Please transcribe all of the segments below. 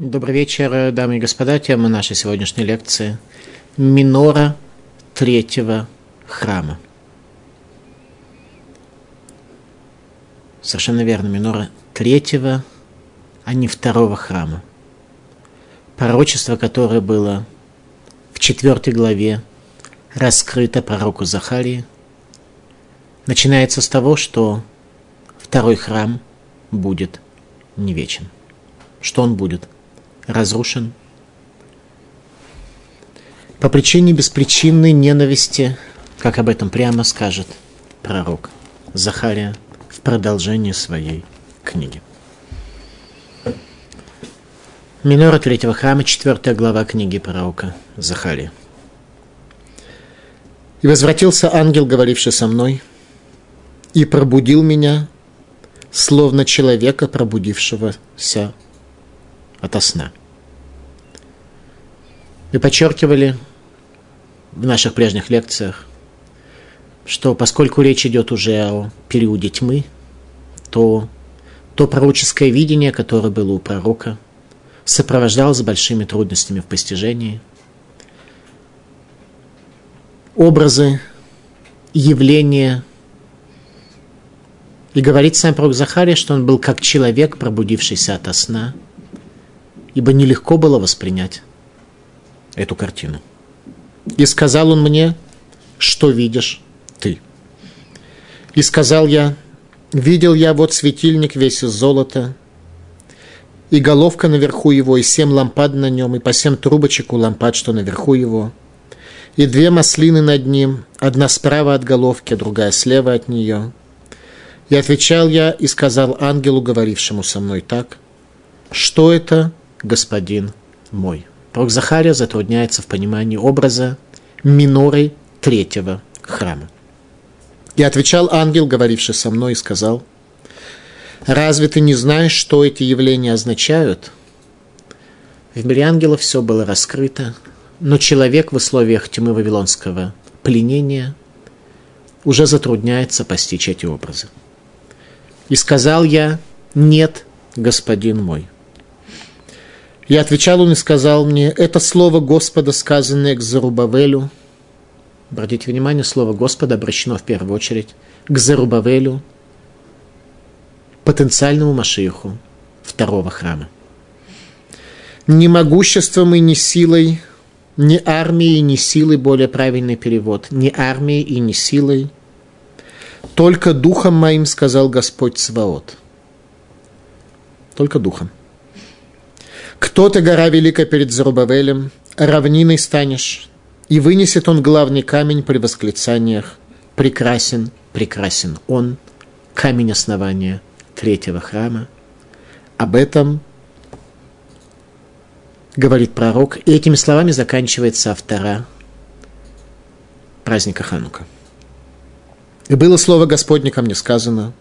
Добрый вечер, дамы и господа. Тема нашей сегодняшней лекции – минора третьего храма. Совершенно верно, минора третьего, а не второго храма. Пророчество, которое было в четвертой главе раскрыто пророку Захарии, начинается с того, что второй храм будет не вечен. Что он будет? Разрушен по причине беспричинной ненависти, как об этом прямо скажет пророк Захария в продолжении своей книги. Минора третьего храма, четвертая глава книги пророка Захария. «И возвратился ангел, говоривший со мной, и пробудил меня, словно человека, пробудившегося ото сна. Мы подчеркивали в наших прежних лекциях, что поскольку речь идет уже о периоде тьмы, то то пророческое видение, которое было у пророка, сопровождалось большими трудностями в постижении. Образы, явления. И говорит сам пророк Захария, что он был как человек, пробудившийся ото сна – ибо нелегко было воспринять эту картину. И сказал он мне, что видишь ты. И сказал я, видел я вот светильник весь из золота, и головка наверху его, и семь лампад на нем, и по семь трубочек у лампад, что наверху его, и две маслины над ним, одна справа от головки, другая слева от нее. И отвечал я и сказал ангелу, говорившему со мной так, что это – господин мой. Пророк Захария затрудняется в понимании образа миноры третьего храма. И отвечал ангел, говоривший со мной, и сказал, «Разве ты не знаешь, что эти явления означают?» В мире ангелов все было раскрыто, но человек в условиях тьмы вавилонского пленения уже затрудняется постичь эти образы. И сказал я, «Нет, господин мой». И отвечал он и сказал мне, это слово Господа, сказанное к Зарубавелю. Обратите внимание, слово Господа обращено в первую очередь к Зарубавелю, потенциальному Машиху второго храма. Не могуществом и не силой, не армией и не силой, более правильный перевод, не армией и не силой, только духом моим, сказал Господь Сваот. Только духом. Кто ты, гора великая перед Зарубавелем, равниной станешь, и вынесет он главный камень при восклицаниях. Прекрасен, прекрасен он, камень основания третьего храма. Об этом говорит пророк, и этими словами заканчивается автора праздника Ханука. И было слово Господне ко мне сказано,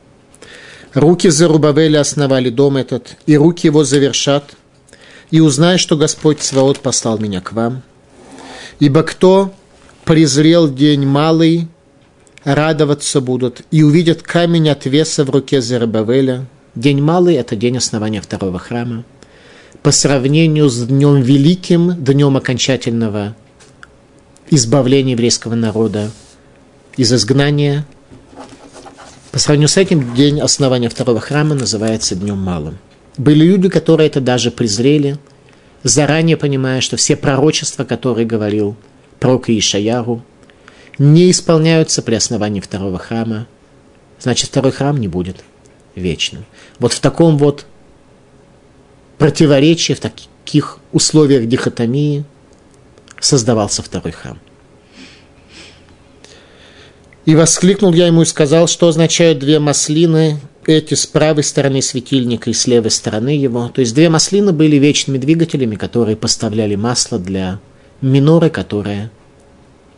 руки Зарубавеля основали дом этот, и руки его завершат – и узнай, что Господь Сваот послал меня к вам. Ибо кто презрел день малый, радоваться будут, и увидят камень от веса в руке Зербавеля. День малый – это день основания второго храма. По сравнению с днем великим, днем окончательного избавления еврейского народа из изгнания, по сравнению с этим день основания второго храма называется днем малым. Были люди, которые это даже презрели, заранее понимая, что все пророчества, которые говорил пророк Ишаяру, не исполняются при основании второго храма, значит, второй храм не будет вечным. Вот в таком вот противоречии, в таких условиях дихотомии создавался второй храм. И воскликнул я ему и сказал, что означают две маслины эти с правой стороны светильника и с левой стороны его. То есть две маслины были вечными двигателями, которые поставляли масло для миноры, которая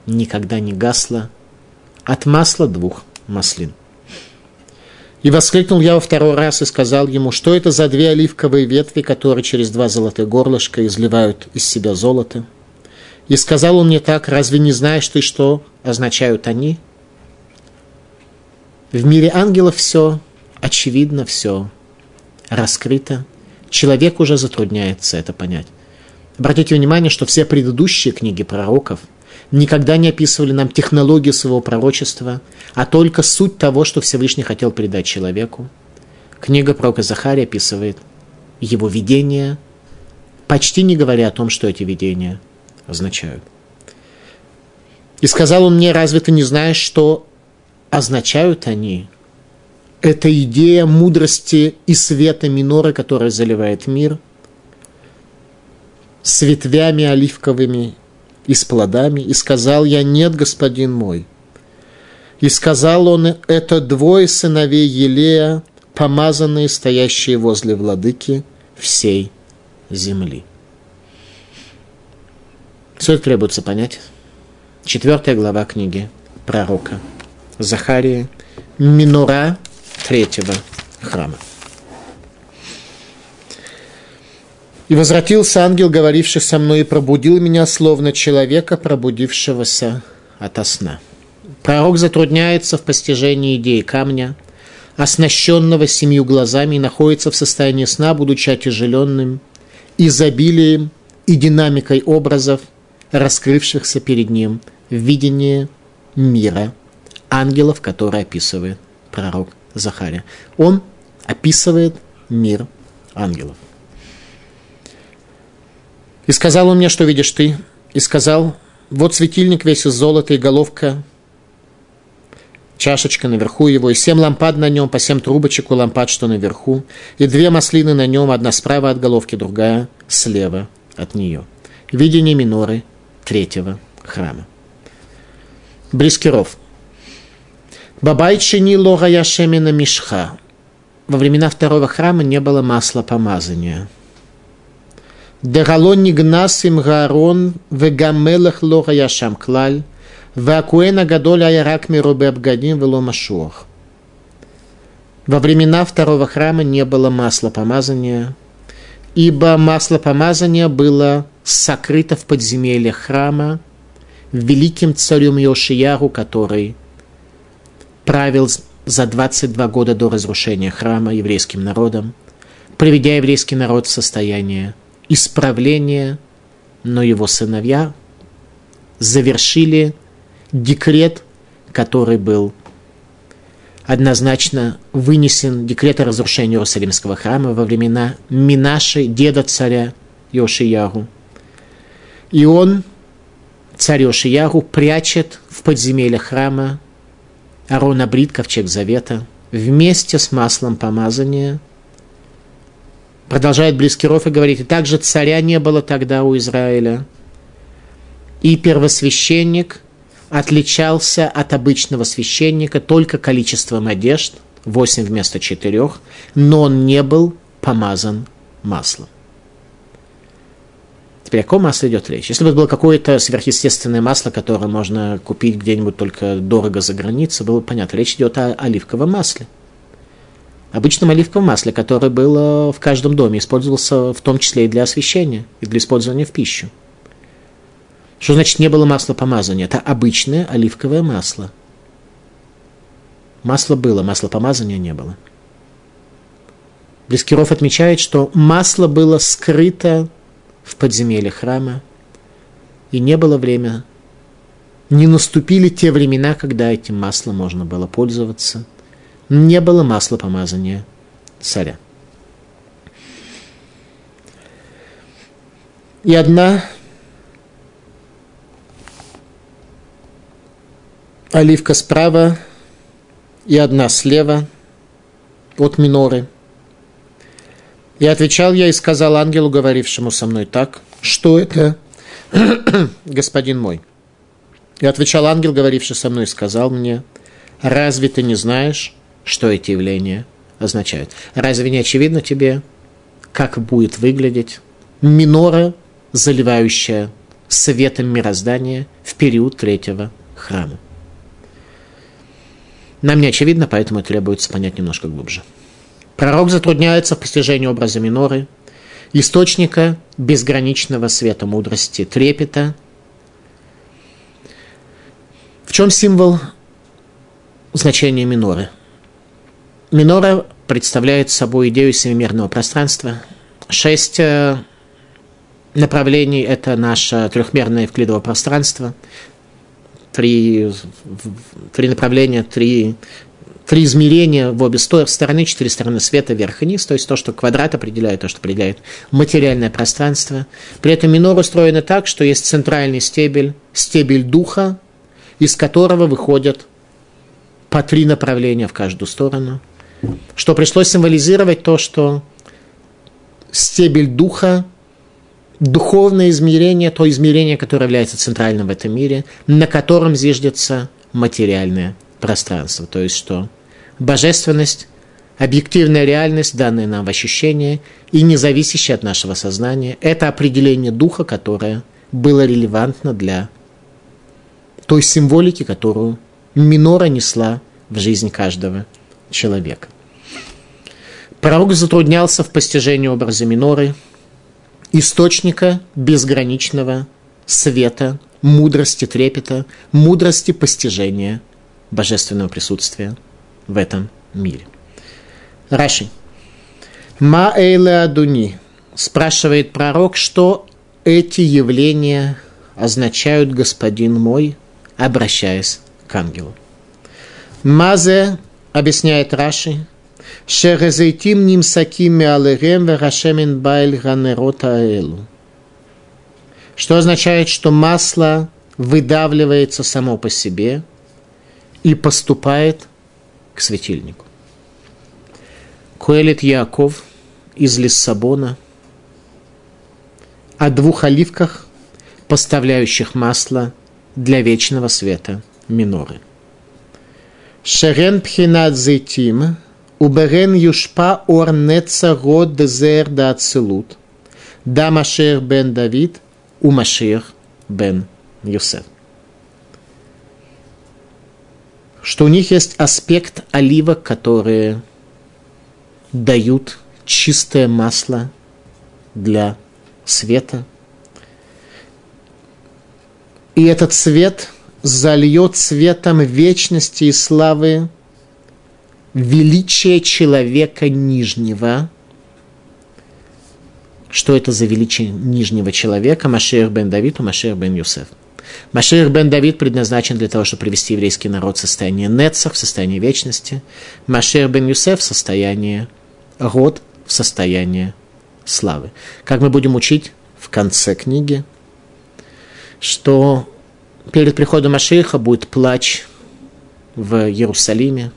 никогда не гасла от масла двух маслин. И воскликнул я во второй раз и сказал ему, что это за две оливковые ветви, которые через два золотых горлышка изливают из себя золото. И сказал он мне так, разве не знаешь ты, что означают они? В мире ангелов все очевидно все раскрыто. Человек уже затрудняется это понять. Обратите внимание, что все предыдущие книги пророков никогда не описывали нам технологию своего пророчества, а только суть того, что Всевышний хотел передать человеку. Книга пророка Захария описывает его видение, почти не говоря о том, что эти видения означают. И сказал он мне, разве ты не знаешь, что означают они? Это идея мудрости и света минора, которая заливает мир, с ветвями оливковыми и с плодами. И сказал я, нет, господин мой. И сказал он, это двое сыновей Елея, помазанные, стоящие возле владыки всей земли. Все это требуется понять. Четвертая глава книги пророка Захарии, минора третьего храма. И возвратился ангел, говоривший со мной, и пробудил меня, словно человека, пробудившегося ото сна. Пророк затрудняется в постижении идеи камня, оснащенного семью глазами, и находится в состоянии сна, будучи отяжеленным изобилием и динамикой образов, раскрывшихся перед ним в видении мира ангелов, которые описывает пророк Захария. Он описывает мир ангелов. И сказал он мне, что видишь ты, и сказал, вот светильник весь из золота и головка, чашечка наверху его, и семь лампад на нем, по семь трубочек у лампад, что наверху, и две маслины на нем, одна справа от головки, другая слева от нее. Видение миноры третьего храма. Брискиров. Бабай чини лога яшемина мишха. Во времена второго храма не было масла помазания – Дералон нигнас им гарон вегамелах лога яшам клаль, вакуэна гадоль аярак мирубе абгадим вело машуах. Во времена второго храма не было масла помазания, ибо масло помазания было сокрыто в подземелье храма великим царем Йошияру, который правил за 22 года до разрушения храма еврейским народом, приведя еврейский народ в состояние исправления, но его сыновья завершили декрет, который был однозначно вынесен, декрет о разрушении Иерусалимского храма во времена Минаши, деда царя Йошияру. И он, царь Йошияру, прячет в подземелье храма Арона Брит, ковчег Завета, вместе с маслом помазания – Продолжает Близкиров и говорит, и также царя не было тогда у Израиля. И первосвященник отличался от обычного священника только количеством одежд, 8 вместо 4, но он не был помазан маслом. Теперь о каком масле идет речь? Если бы это было какое-то сверхъестественное масло, которое можно купить где-нибудь только дорого за границей, было бы понятно. Речь идет о оливковом масле – обычном оливковом масле, которое было в каждом доме, использовался в том числе и для освещения, и для использования в пищу. Что значит не было масла помазания? Это обычное оливковое масло. Масло было, масло помазания не было. Блескиров отмечает, что масло было скрыто в подземелье храма, и не было время, не наступили те времена, когда этим маслом можно было пользоваться – не было масла помазания царя. И одна оливка справа и одна слева от миноры. И отвечал я и сказал ангелу, говорившему со мной так, что это, господин мой. И отвечал ангел, говоривший со мной, сказал мне, разве ты не знаешь, что эти явления означают. Разве не очевидно тебе, как будет выглядеть минора, заливающая светом мироздания в период третьего храма? Нам не очевидно, поэтому требуется понять немножко глубже. Пророк затрудняется в постижении образа миноры, источника безграничного света мудрости, трепета. В чем символ значения миноры? Минора представляет собой идею семимерного пространства, Шесть э, направлений – это наше трехмерное евклидово пространство. Три, три направления, три, три измерения в обе стороны, четыре стороны света, вверх и низ, то есть то, что квадрат определяет, то, что определяет материальное пространство. При этом минор устроена так, что есть центральный стебель, стебель духа, из которого выходят по три направления в каждую сторону, что пришлось символизировать то, что стебель духа, духовное измерение, то измерение, которое является центральным в этом мире, на котором зиждется материальное пространство. То есть что божественность, объективная реальность, данная нам в ощущение и не зависящая от нашего сознания, это определение духа, которое было релевантно для той символики, которую минора несла в жизнь каждого человека. Пророк затруднялся в постижении образа миноры, источника безграничного света, мудрости трепета, мудрости постижения божественного присутствия в этом мире. Раши. Ма адуни. Спрашивает пророк, что эти явления означают господин мой, обращаясь к ангелу. Мазе, объясняет Раши, Шерезейтим нимсаким меалерем верашемен байль ганерота аэлу. Что означает, что масло выдавливается само по себе и поступает к светильнику. Куэлит Яков из Лиссабона о двух оливках, поставляющих масло для вечного света миноры. Шерен пхинат зейтим – Уберен юшпа ор неца год дезер да ацелут. Да Машех бен Давид, у Машех бен Юсеф. Что у них есть аспект оливок, которые дают чистое масло для света. И этот свет зальет светом вечности и славы величие человека нижнего. Что это за величие нижнего человека? Машех бен Давид, Машех бен Юсеф. Машех бен Давид предназначен для того, чтобы привести еврейский народ в состояние Нецах, в состояние вечности. Машех бен Юсеф в состояние род, в состояние славы. Как мы будем учить в конце книги, что перед приходом Машеха будет плач в Иерусалиме,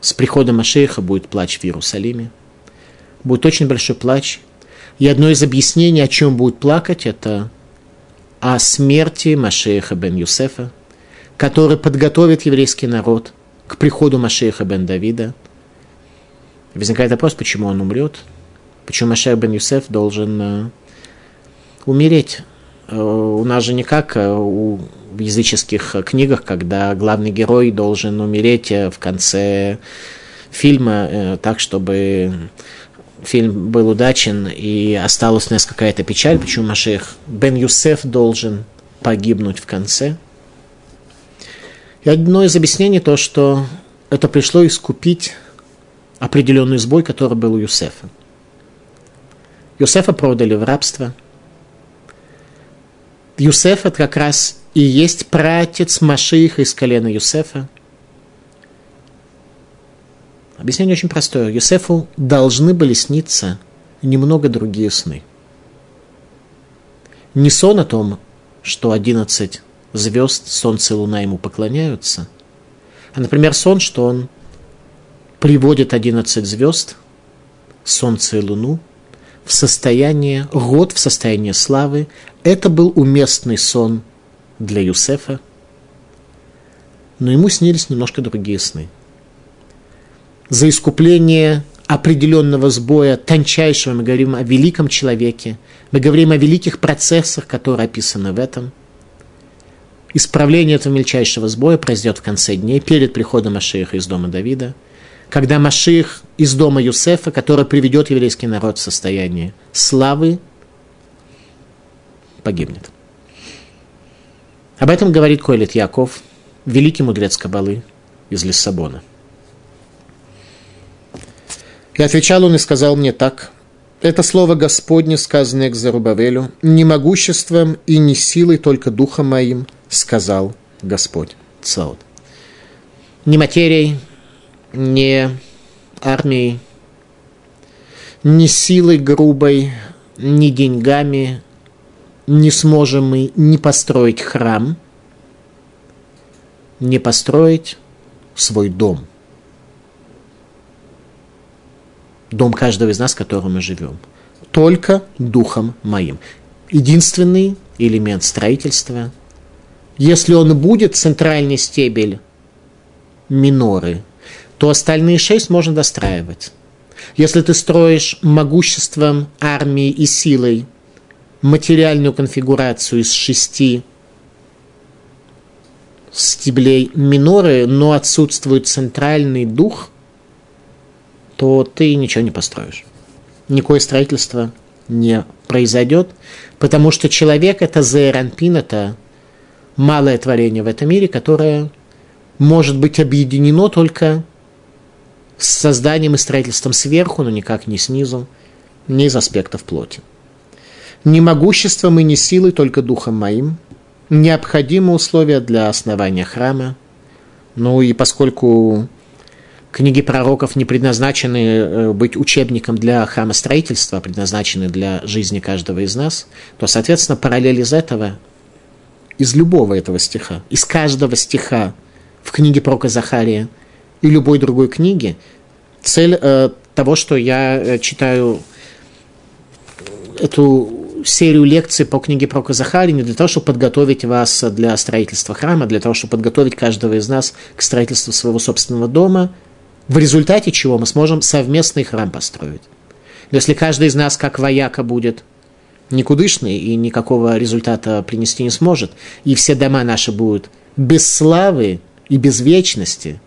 с приходом Машеха будет плач в Иерусалиме. Будет очень большой плач. И одно из объяснений, о чем будет плакать, это о смерти Машеха бен Юсефа, который подготовит еврейский народ к приходу Машеха бен Давида. Возникает вопрос, почему он умрет, почему Машех бен Юсеф должен э, умереть. Э, у нас же не как э, у в языческих книгах, когда главный герой должен умереть в конце фильма так, чтобы фильм был удачен и осталась у нас какая-то печаль, почему Машех Бен Юсеф должен погибнуть в конце. И одно из объяснений то, что это пришло искупить определенный сбой, который был у Юсефа. Юсефа продали в рабство. Юсеф это как раз и есть пратец Машииха из колена Юсефа. Объяснение очень простое. Юсефу должны были сниться немного другие сны. Не сон о том, что одиннадцать звезд, солнце и луна ему поклоняются, а, например, сон, что он приводит одиннадцать звезд, солнце и луну в состояние, год в состояние славы. Это был уместный сон для Юсефа, но ему снились немножко другие сны. За искупление определенного сбоя, тончайшего, мы говорим о великом человеке, мы говорим о великих процессах, которые описаны в этом. Исправление этого мельчайшего сбоя произойдет в конце дней, перед приходом Машииха из дома Давида, когда Машиих из дома Юсефа, который приведет еврейский народ в состояние славы, погибнет. Об этом говорит Койлет Яков, великий мудрец Кабалы из Лиссабона. И отвечал он и сказал мне так. Это слово Господне, сказанное к Зарубавелю, не могуществом и не силой, только духом моим, сказал Господь. Цаут. Не материей, не армией, не силой грубой, не деньгами не сможем мы не построить храм, не построить свой дом – дом каждого из нас, в котором мы живем. Только духом моим. Единственный элемент строительства. Если он будет центральный стебель миноры, то остальные шесть можно достраивать. Если ты строишь могуществом армии и силой материальную конфигурацию из шести стеблей миноры, но отсутствует центральный дух, то ты ничего не построишь. Никакое строительство не произойдет, потому что человек – это зеранпин, это малое творение в этом мире, которое может быть объединено только с созданием и строительством сверху, но никак не снизу, не из аспектов плоти. Не могуществом и не силой, только духом моим. Необходимы условия для основания храма. Ну и поскольку книги пророков не предназначены э, быть учебником для храмостроительства, а предназначены для жизни каждого из нас, то, соответственно, параллель из этого, из любого этого стиха, из каждого стиха в книге пророка Захария и любой другой книги, цель э, того, что я э, читаю эту серию лекций по книге пророка Захария не для того, чтобы подготовить вас для строительства храма, а для того, чтобы подготовить каждого из нас к строительству своего собственного дома – в результате чего мы сможем совместный храм построить. Если каждый из нас, как вояка, будет никудышный и никакого результата принести не сможет, и все дома наши будут без славы и без вечности,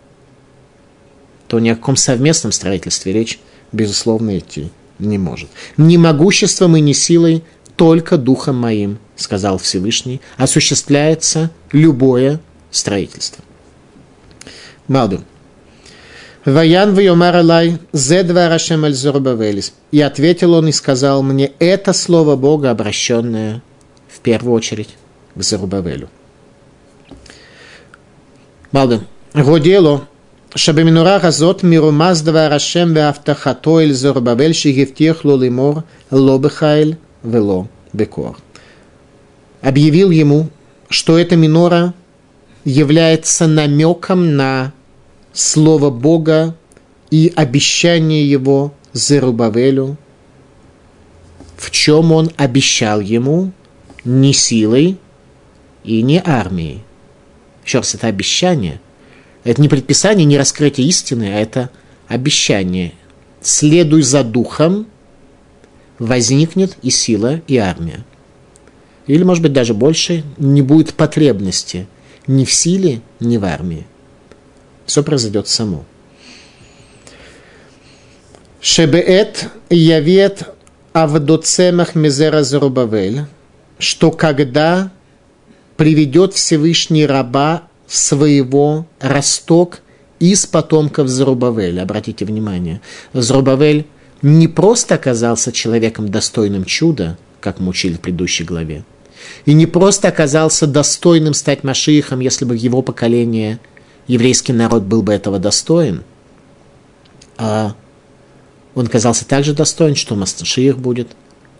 то ни о каком совместном строительстве речь, безусловно, идти не может. Ни могуществом и ни силой, только духом моим, сказал Всевышний, осуществляется любое строительство. Малду. Ваян вайомар алай зедва рашем аль. И ответил он и сказал мне, это слово Бога, обращенное в первую очередь к Зарубавелю. Малден, Годело, Шабаминура Газот, Миромаздава Рашем ве Веавтахато Эль Зарубавель, Шигифтех Лолимор, лобехайл Вело Бекор. Объявил ему, что эта минора является намеком на слово Бога и обещание его Зерубавелю, в чем он обещал ему не силой и не армией. Еще раз, это обещание. Это не предписание, не раскрытие истины, а это обещание. Следуй за духом, возникнет и сила, и армия. Или, может быть, даже больше, не будет потребности ни в силе, ни в армии все произойдет само. Шебеет явет авдоцемах мизера Зарубавель, что когда приведет Всевышний раба своего росток из потомков Зарубавеля. Обратите внимание, Зарубавель не просто оказался человеком достойным чуда, как мы учили в предыдущей главе, и не просто оказался достойным стать Машиихом, если бы его поколение – еврейский народ был бы этого достоин, а он казался также достоин, что Масташиих будет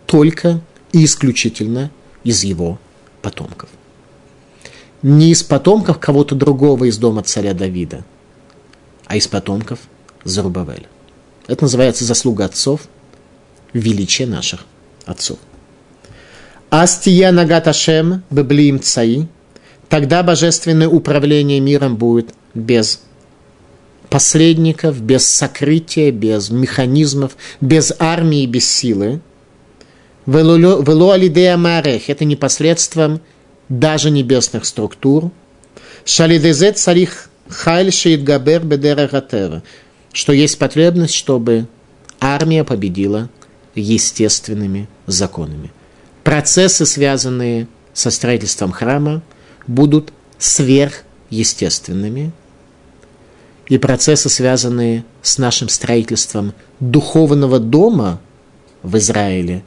только и исключительно из его потомков. Не из потомков кого-то другого из дома царя Давида, а из потомков Зарубавеля. Это называется заслуга отцов, величие наших отцов. Астия нагаташем беблиим цаи, тогда божественное управление миром будет без посредников, без сокрытия, без механизмов, без армии, без силы. Вело марех – это непосредством даже небесных структур. Шалидезе царих хайль габер бедера что есть потребность, чтобы армия победила естественными законами. Процессы, связанные со строительством храма, будут сверхъестественными, и процессы, связанные с нашим строительством духовного дома в Израиле,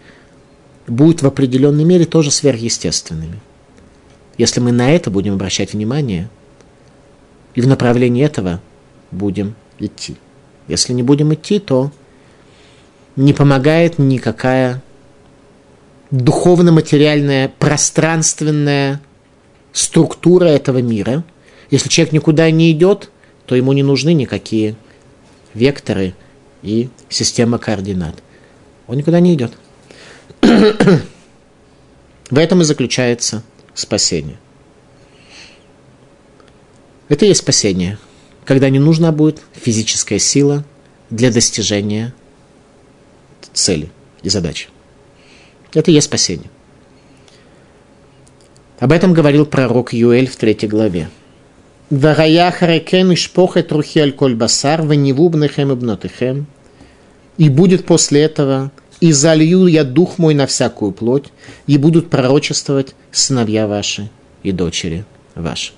будут в определенной мере тоже сверхъестественными. Если мы на это будем обращать внимание, и в направлении этого будем идти. Если не будем идти, то не помогает никакая духовно-материальная пространственная структура этого мира. Если человек никуда не идет, то ему не нужны никакие векторы и система координат. Он никуда не идет. В этом и заключается спасение. Это и есть спасение, когда не нужна будет физическая сила для достижения цели и задачи. Это и есть спасение. Об этом говорил пророк Юэль в третьей главе. «Вараях ишпохет рухи аль коль басар, и И будет после этого, и залью я дух мой на всякую плоть, и будут пророчествовать сыновья ваши и дочери ваши.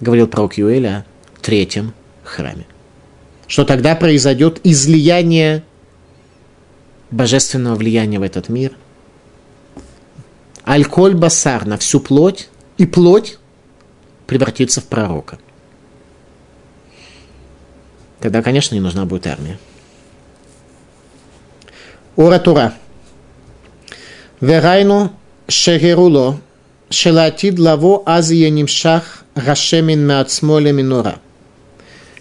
Говорил пророк Юэль о третьем храме. Что тогда произойдет излияние божественного влияния в этот мир – Альколь басар на всю плоть, и плоть превратится в пророка. Тогда, конечно, не нужна будет армия. Ора Тура. Верайну шегеруло шелатид лаво азия нимшах рашемин меацмоле минора.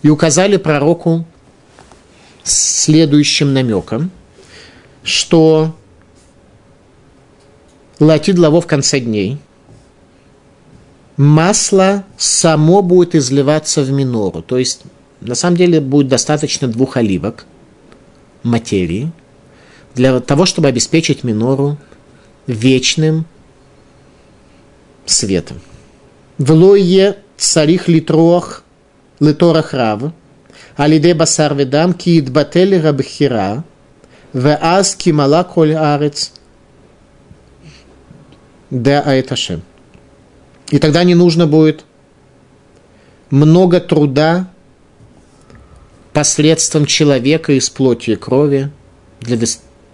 И указали пророку следующим намеком, что латид лаво в конце дней, масло само будет изливаться в минору. То есть, на самом деле, будет достаточно двух оливок материи для того, чтобы обеспечить минору вечным светом. Влое царих литрох литорах рав, алиде басар ведам ки идбатель рабхира, веаз кимала коль арец – да Аэташем. И тогда не нужно будет много труда посредством человека из плоти и крови для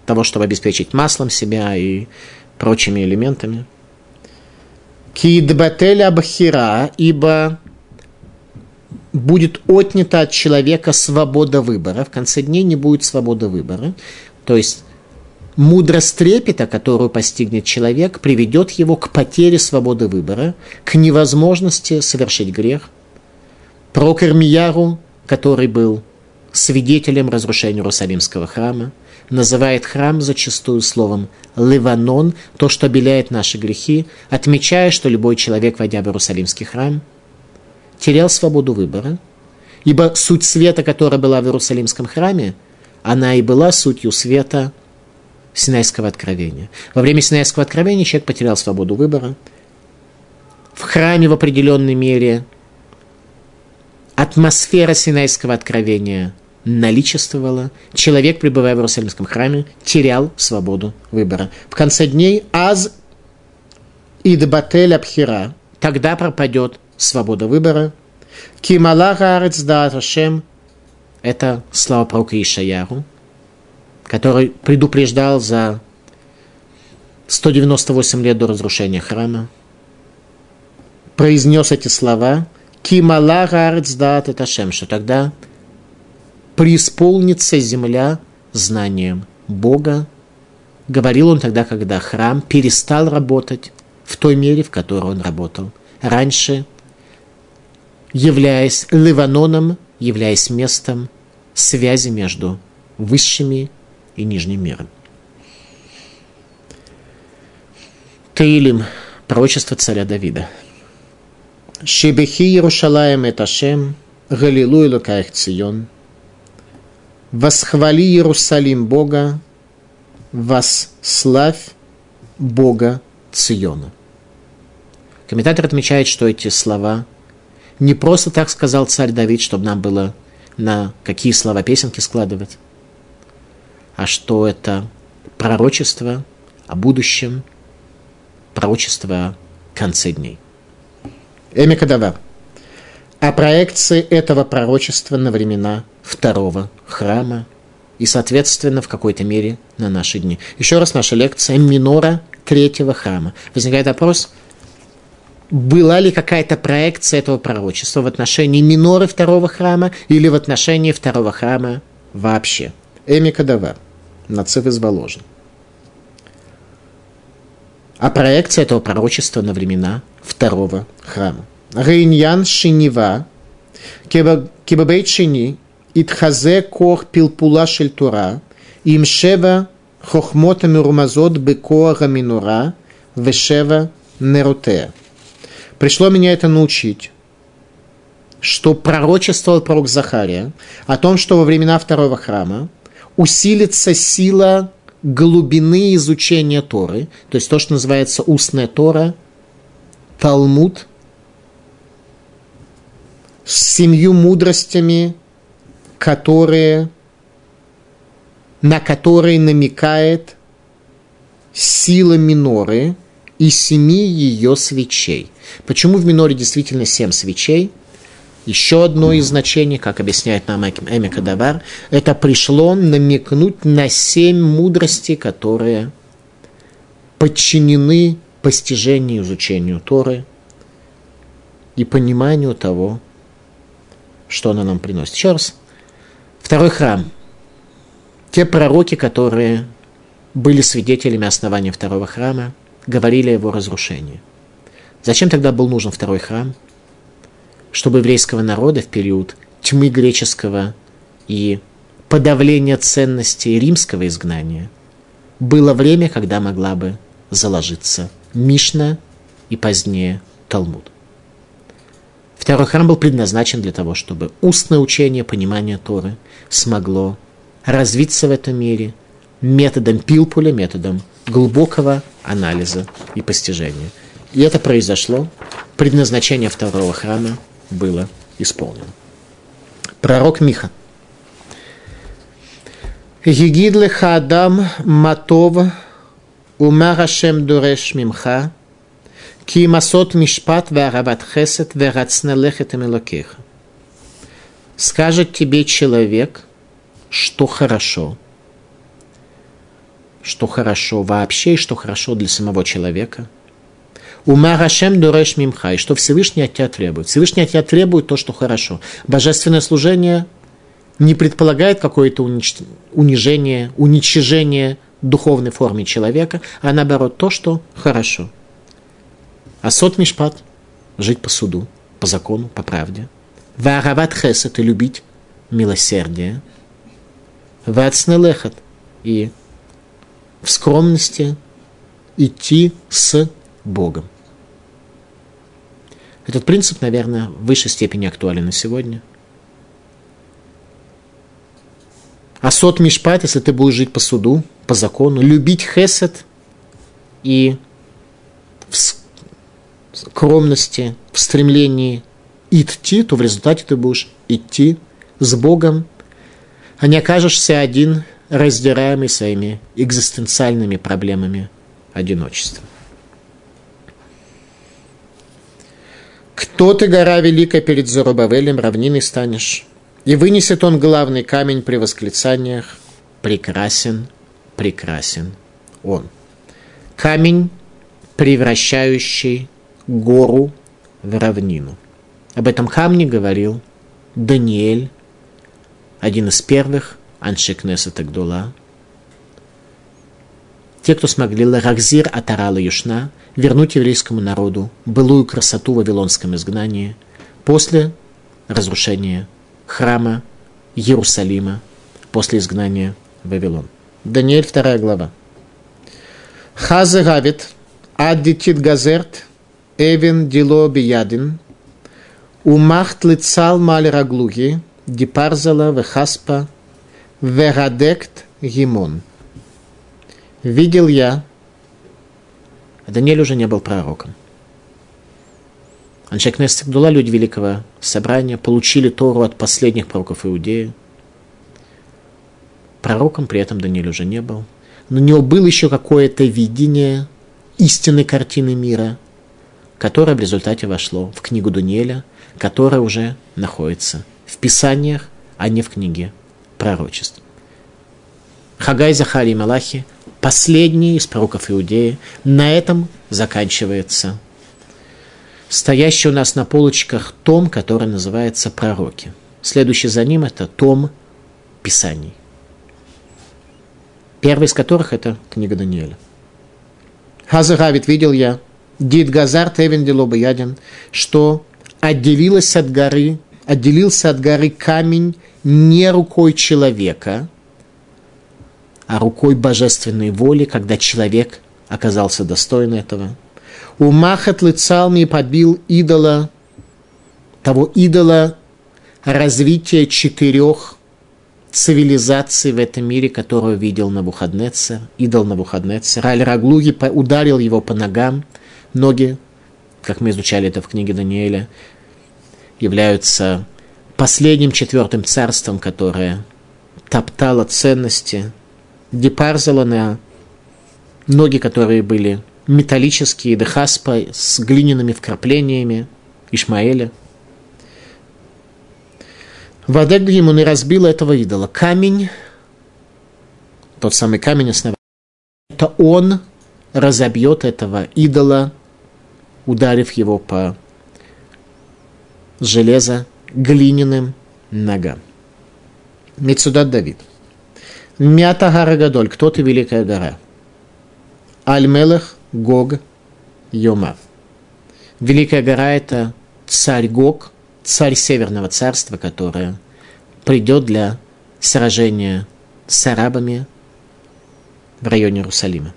того, чтобы обеспечить маслом себя и прочими элементами. Кидбателя Бахира, ибо будет отнята от человека свобода выбора. В конце дней не будет свободы выбора. То есть мудрость трепета, которую постигнет человек, приведет его к потере свободы выбора, к невозможности совершить грех. Про Кармияру, который был свидетелем разрушения Иерусалимского храма, называет храм зачастую словом «леванон», то, что обеляет наши грехи, отмечая, что любой человек, войдя в Иерусалимский храм, терял свободу выбора, ибо суть света, которая была в Иерусалимском храме, она и была сутью света – Синайского откровения. Во время Синайского откровения человек потерял свободу выбора. В храме в определенной мере атмосфера Синайского откровения наличествовала. Человек, пребывая в Иерусалимском храме, терял свободу выбора. В конце дней аз идбатель абхира. Тогда пропадет свобода выбора. Кималаха арец даат Это слова пророка Ишаяру который предупреждал за 198 лет до разрушения храма, произнес эти слова «Кимала гарцдат это Шем», что тогда преисполнится земля знанием Бога. Говорил он тогда, когда храм перестал работать в той мере, в которой он работал. Раньше, являясь Ливаноном, являясь местом связи между высшими и нижним миром. Таилим, пророчество царя Давида. Шибехи Иерушалаем это Шем, Галилуй Лукаих Цион. Восхвали Иерусалим Бога, восславь Бога Циона. Комментатор отмечает, что эти слова не просто так сказал царь Давид, чтобы нам было на какие слова песенки складывать, а что это пророчество о будущем, пророчество о конце дней. Эми Кадавар. о проекции этого пророчества на времена второго храма и, соответственно, в какой-то мере на наши дни. Еще раз наша лекция «Минора третьего храма». Возникает вопрос, была ли какая-то проекция этого пророчества в отношении миноры второго храма или в отношении второго храма вообще. Эми Кадавар, Нацив из Воложен. А проекция этого пророчества на времена второго храма. Рейньян Шинива, Кебабейт Шини, Итхазе Кор Пилпула Шельтура, Им Шева Хохмота Мюрмазот Бекоа Минура, Вешева Нерутея. Пришло меня это научить, что пророчествовал пророк Захария о том, что во времена второго храма усилится сила глубины изучения Торы, то есть то, что называется устная Тора, Талмуд, с семью мудростями, которые, на которые намекает сила миноры и семи ее свечей. Почему в миноре действительно семь свечей? Еще одно из значений, как объясняет нам Эмика Давар, это пришло намекнуть на семь мудростей, которые подчинены постижению и изучению Торы и пониманию того, что она нам приносит. Еще раз. Второй храм. Те пророки, которые были свидетелями основания второго храма, говорили о его разрушении – Зачем тогда был нужен второй храм? Чтобы еврейского народа в период тьмы греческого и подавления ценностей римского изгнания было время, когда могла бы заложиться Мишна и позднее Талмуд. Второй храм был предназначен для того, чтобы устное учение, понимание Торы смогло развиться в этом мире методом пилпуля, методом глубокого анализа и постижения – и это произошло. Предназначение второго храма было исполнено. Пророк Миха. Егид леха адам матов умар Ашем дуреш мимха ки масот мишпат веарават хесет верацна лехет эмелокеха. Скажет тебе человек, что хорошо, что хорошо вообще и что хорошо для самого человека – Ума Рашем дуреш мимха, и что Всевышний от тебя требует. Всевышний от тебя требует то, что хорошо. Божественное служение не предполагает какое-то унижение, уничижение духовной форме человека, а наоборот то, что хорошо. А сот мишпат – жить по суду, по закону, по правде. Ваарават хесед – и любить милосердие. Вацнелехат – и в скромности идти с Богом. Этот принцип, наверное, в высшей степени актуален на сегодня. А сот мишпат, если ты будешь жить по суду, по закону, любить хесед и в скромности, в стремлении идти, то в результате ты будешь идти с Богом, а не окажешься один, раздираемый своими экзистенциальными проблемами одиночества. Кто ты, гора великая, перед Зарубавелем, равниной станешь? И вынесет он главный камень при восклицаниях. Прекрасен, прекрасен он. Камень, превращающий гору в равнину. Об этом камне говорил Даниэль, один из первых Аншикнеса Тагдула. Те, кто смогли Ларакзир Атарала Юшна, вернуть еврейскому народу былую красоту в Вавилонском изгнании после разрушения храма Иерусалима, после изгнания в Вавилон. Даниэль, вторая глава. Хазе гавит, аддитит газерт, эвен дило биядин, умахт лицал маль раглухи, дипарзала вехаспа, верадект гимон. Видел я, Даниэль уже не был пророком. Аншек Нестагдула, люди Великого Собрания, получили Тору от последних пророков Иудеи. Пророком при этом Даниэль уже не был. Но у него было еще какое-то видение истинной картины мира, которое в результате вошло в книгу Даниэля, которая уже находится в Писаниях, а не в книге пророчеств. Хагай, Захарий Малахи – последний из пророков Иудеи. На этом заканчивается стоящий у нас на полочках том, который называется «Пророки». Следующий за ним – это том Писаний. Первый из которых – это книга Даниэля. Хазагавит видел я, Дид Газар Тевен Делобаядин, что отделилась от горы, отделился от горы камень не рукой человека, а рукой божественной воли, когда человек оказался достоин этого. Умахат лицалми подбил идола, того идола развития четырех цивилизаций в этом мире, которую видел Навуходнецер, идол Навуходнецер. Аль-Раглуги ударил его по ногам. Ноги, как мы изучали это в книге Даниэля, являются последним четвертым царством, которое топтало ценности, депарзало на ноги, которые были металлические, дехаспа с глиняными вкраплениями Ишмаэля. Ему не разбил этого идола. Камень, тот самый камень основания, это он разобьет этого идола, ударив его по железо глиняным ногам. Мецудат Давид. Мята гора Гадоль. Кто ты, великая гора? Аль-Мелех Гог Йомав. Великая гора – это царь Гог, царь Северного царства, которое придет для сражения с арабами в районе Иерусалима.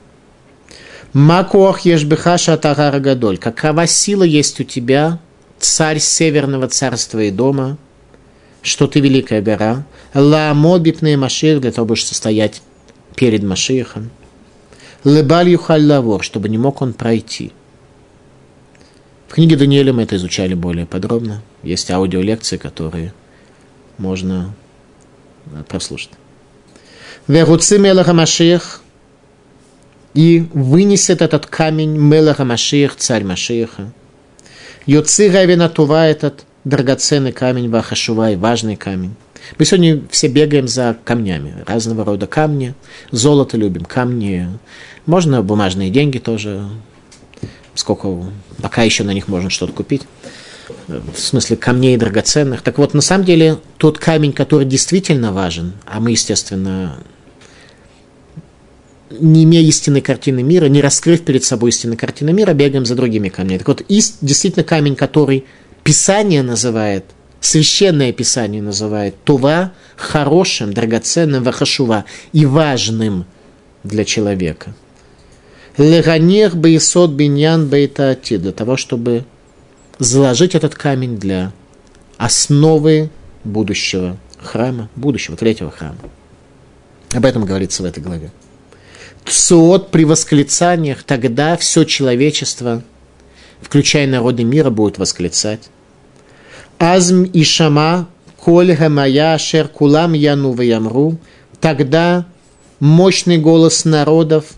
Макуах ешбехаша тагара гадоль. Какова сила есть у тебя, царь Северного царства и дома, что ты великая гора. Ла мобипные Машир, для того, чтобы стоять перед Машихом. Лебаль юхаль лавор, чтобы не мог он пройти. В книге Даниэля мы это изучали более подробно. Есть аудиолекции, которые можно э, прослушать. Веруци Мелаха Машиах и вынесет этот камень Мелаха Машиах, царь Машиаха. Йоци Равина Тува этот драгоценный камень Вахашувай, важный камень. Мы сегодня все бегаем за камнями, разного рода камни. Золото любим, камни. Можно бумажные деньги тоже, сколько, пока еще на них можно что-то купить. В смысле камней драгоценных. Так вот, на самом деле, тот камень, который действительно важен, а мы, естественно, не имея истинной картины мира, не раскрыв перед собой истинной картины мира, бегаем за другими камнями. Так вот, ист, действительно камень, который Писание называет Священное Писание называет Това хорошим, драгоценным, вахашува и важным для человека. Леганех бейсот биньян бейтаати, для того, чтобы заложить этот камень для основы будущего храма, будущего третьего храма. Об этом говорится в этой главе. Цуот при восклицаниях, тогда все человечество, включая народы мира, будет восклицать. Азм и Шама, Коль Гамая, Шер Кулам Яну Ваямру, тогда мощный голос народов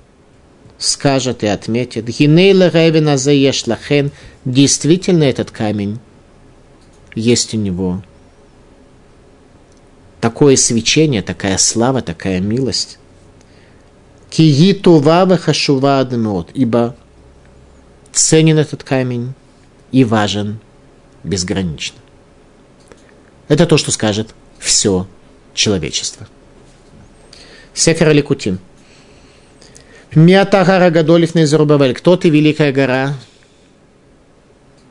скажет и отметит, Гинейла Ревина Заешлахен, действительно этот камень есть у него. Такое свечение, такая слава, такая милость. Кии тува хашува адмот, ибо ценен этот камень и важен безгранично. Это то, что скажет все человечество. Сефер Аликутим. Миатагара Гадолев Незарубавель. Кто ты, великая гора?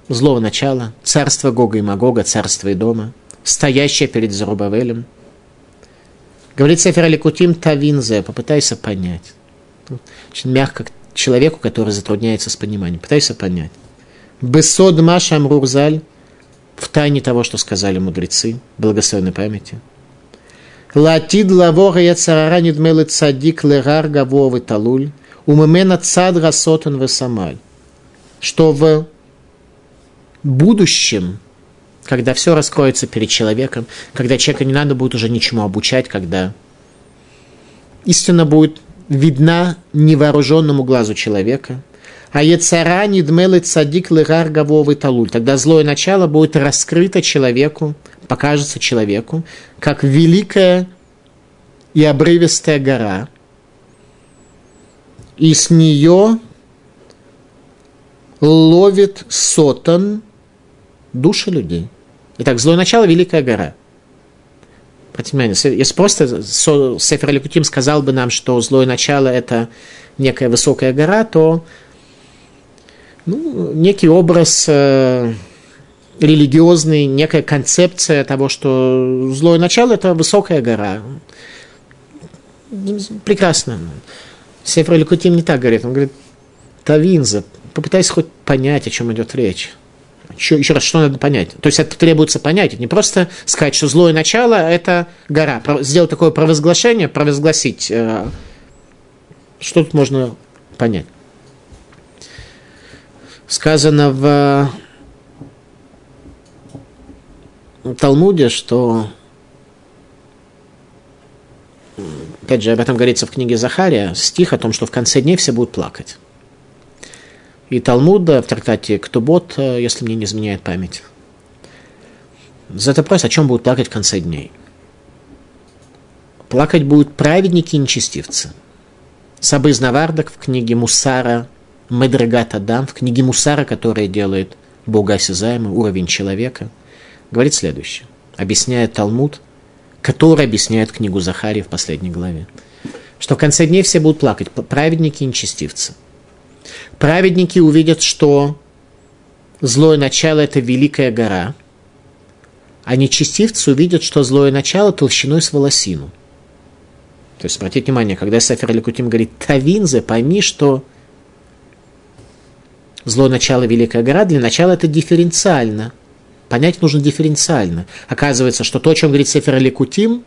Злого начала, царство Гога и Магога, царство и дома, стоящее перед Зарубавелем. Говорит Сефер Аликутим Тавинзе, попытайся понять. Очень мягко к человеку, который затрудняется с пониманием. Пытайся понять. Бесод Машам Рурзаль – в тайне того, что сказали мудрецы, благословенной памяти. Латид лавора яцарара нидмелы цадик лерар гавовы талуль, умемена цад расотен весамаль. Что в будущем, когда все раскроется перед человеком, когда человека не надо будет уже ничему обучать, когда истина будет видна невооруженному глазу человека, А Ецара недмелы цадик лыгар гавовый талуль. Тогда злое начало будет раскрыто человеку, покажется человеку, как великая и обрывистая гора. И с нее ловит сотан души людей. Итак, злое начало – великая гора. Если просто Сефер Аликутим сказал бы нам, что злое начало – это некая высокая гора, то ну, некий образ э, религиозный, некая концепция того, что злое начало – это высокая гора. Прекрасно. Сефер Аликутим не так говорит. Он говорит, Тавинза, попытайся хоть понять, о чем идет речь. Еще, еще раз, что надо понять? То есть это требуется понять, это не просто сказать, что злое начало – это гора. Сделать такое провозглашение, провозгласить. Э, что тут можно понять? Сказано в Талмуде, что опять же, об этом говорится в книге Захария, стих о том, что в конце дней все будут плакать и Талмуда в трактате Ктубот, э, если мне не изменяет память. За это вопрос, о чем будут плакать в конце дней. Плакать будут праведники и нечестивцы. Сабыз Навардак в книге Мусара, Медрегат Адам, в книге Мусара, которая делает Бога осязаемым, уровень человека, говорит следующее. Объясняет Талмуд, который объясняет книгу Захарии в последней главе. Что в конце дней все будут плакать, праведники и нечестивцы – Праведники увидят, что злое начало – это великая гора, а нечестивцы увидят, что злое начало толщиной с волосину. То есть, обратите внимание, когда Сафер Ликутим говорит «Тавинзе», пойми, что злое начало – великая гора, для начала это дифференциально. Понять нужно дифференциально. Оказывается, что то, о чем говорит Сефер Ликутим,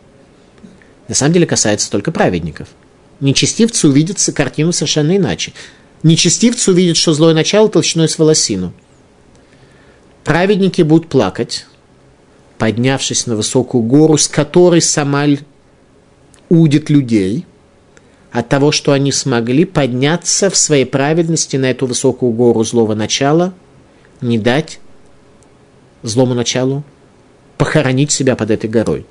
на самом деле касается только праведников. Нечестивцы увидят картину совершенно иначе. Нечестивцы увидят, что злое начало толщиной с волосину. Праведники будут плакать, поднявшись на высокую гору, с которой Самаль удит людей, от того, что они смогли подняться в своей праведности на эту высокую гору злого начала, не дать злому началу похоронить себя под этой горой.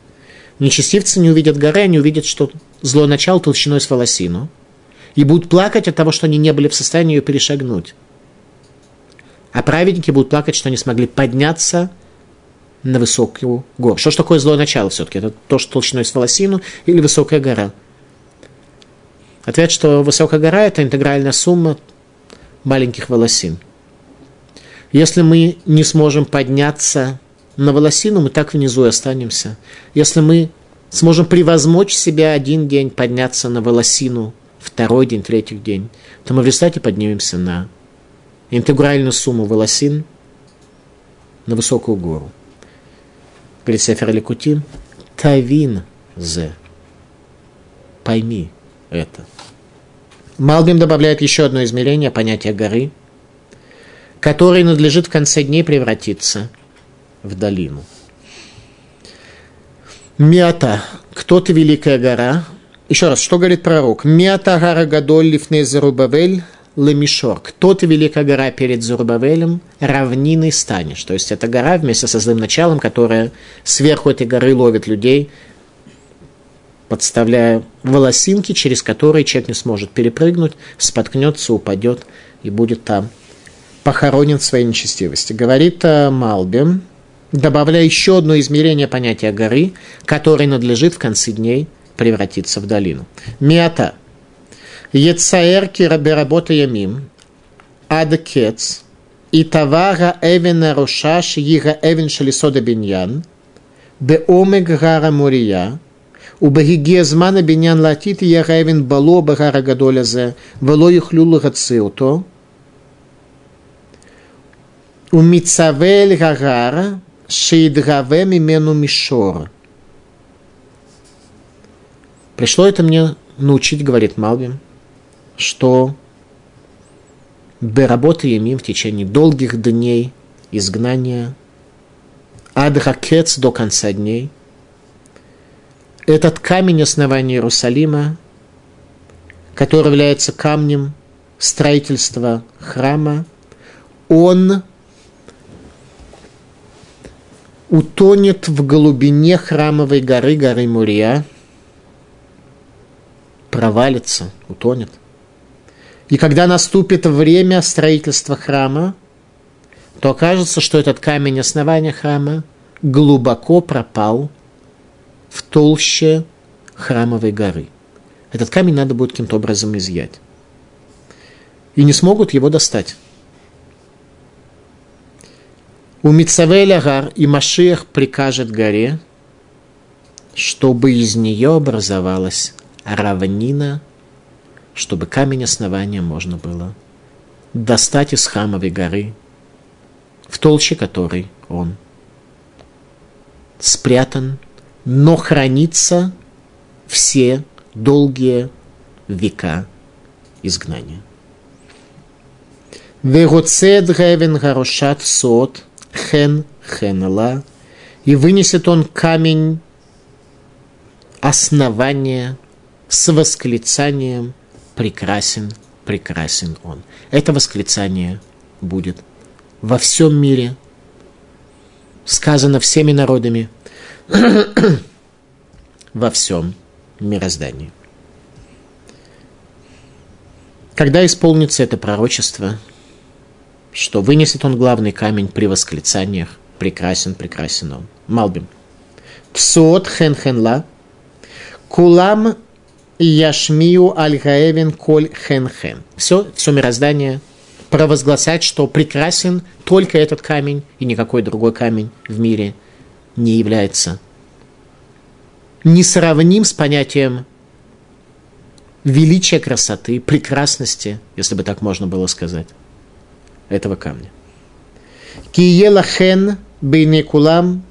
Нечестивцы не увидят горы, они увидят, что зло начало толщиной с волосину – и будут плакать от того, что они не были в состоянии ее перешагнуть. А праведники будут плакать, что они смогли подняться на высокую гору. Что же такое злое начало все-таки? Это то, что толщиной с волосину или высокая гора? Ответ, что высокая гора – это интегральная сумма маленьких волосин. Если мы не сможем подняться на волосину, мы так внизу и останемся. Если мы сможем превозмочь себя один день, подняться на волосину второй день, третий день, то мы в результате поднимемся на интегральную сумму волосин на высокую гору. Говорит Сефер Ликутин, тавин зе. Пойми это. Малбим добавляет еще одно измерение, понятие горы, которое надлежит в конце дней превратиться в долину. Мята, кто-то великая гора, еще раз, что говорит пророк? Мята гара гадоль лифней Зарубавель лемишор. Кто ты великая гора перед Зарубавелем, равниной станешь. То есть это гора вместе со злым началом, которая сверху этой горы ловит людей, подставляя волосинки, через которые человек не сможет перепрыгнуть, споткнется, упадет и будет там похоронен в своей нечестивости. Говорит э, Малбим, добавляя еще одно измерение понятия горы, которое надлежит в конце дней – превратиться в долину. Миата. Ецаэр кираберабота ямим. Адкец. И тавара эвена рошаш ига эвен шалисода биньян. Беомег гара мурия. У Багиге змана бенян латит я равен бало багара гадоля зе, вело ихлюл гациото. У мицавель гагара шейдгаве мимену мишор. Пришло это мне научить, говорит Малбим, что бы Беработа им в течение долгих дней изгнания, адракец до конца дней – этот камень основания Иерусалима, который является камнем строительства храма, он утонет в глубине храмовой горы, горы Мурия, провалится, утонет. И когда наступит время строительства храма, то окажется, что этот камень основания храма глубоко пропал в толще храмовой горы. Этот камень надо будет каким-то образом изъять. И не смогут его достать. У Мицавеля гар и Машиах прикажет горе, чтобы из нее образовалась равнина, чтобы камень основания можно было достать из храмовой горы, в толще которой он спрятан, но хранится все долгие века изгнания. Вегоцед гевен гарошат сот хен хенла, и вынесет он камень основания с восклицанием «Прекрасен, прекрасен он». Это восклицание будет во всем мире, сказано всеми народами, во всем мироздании. Когда исполнится это пророчество, что вынесет он главный камень при восклицаниях, прекрасен, прекрасен он. Малбим. Псот хен хенла, кулам яшмию аль коль хен хен. Все, все мироздание провозгласять, что прекрасен только этот камень, и никакой другой камень в мире не является несравним с понятием величия красоты, прекрасности, если бы так можно было сказать, этого камня. Киела хен бейнекулам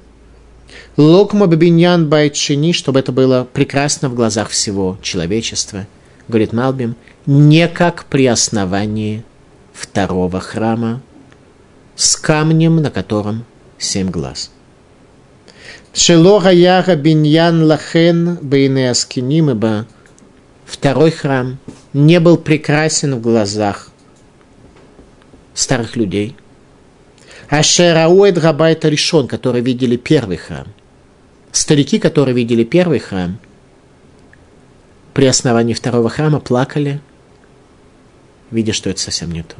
локма бабиньян байтшини, чтобы это было прекрасно в глазах всего человечества, говорит Малбим, не как при основании второго храма с камнем, на котором семь глаз. Шелога яга биньян лахен бейне аскиним, ибо второй храм не был прекрасен в глазах старых людей. А Шерауэд Габайта решен, которые видели первый храм. Старики, которые видели первый храм, при основании второго храма плакали, видя, что это совсем не то.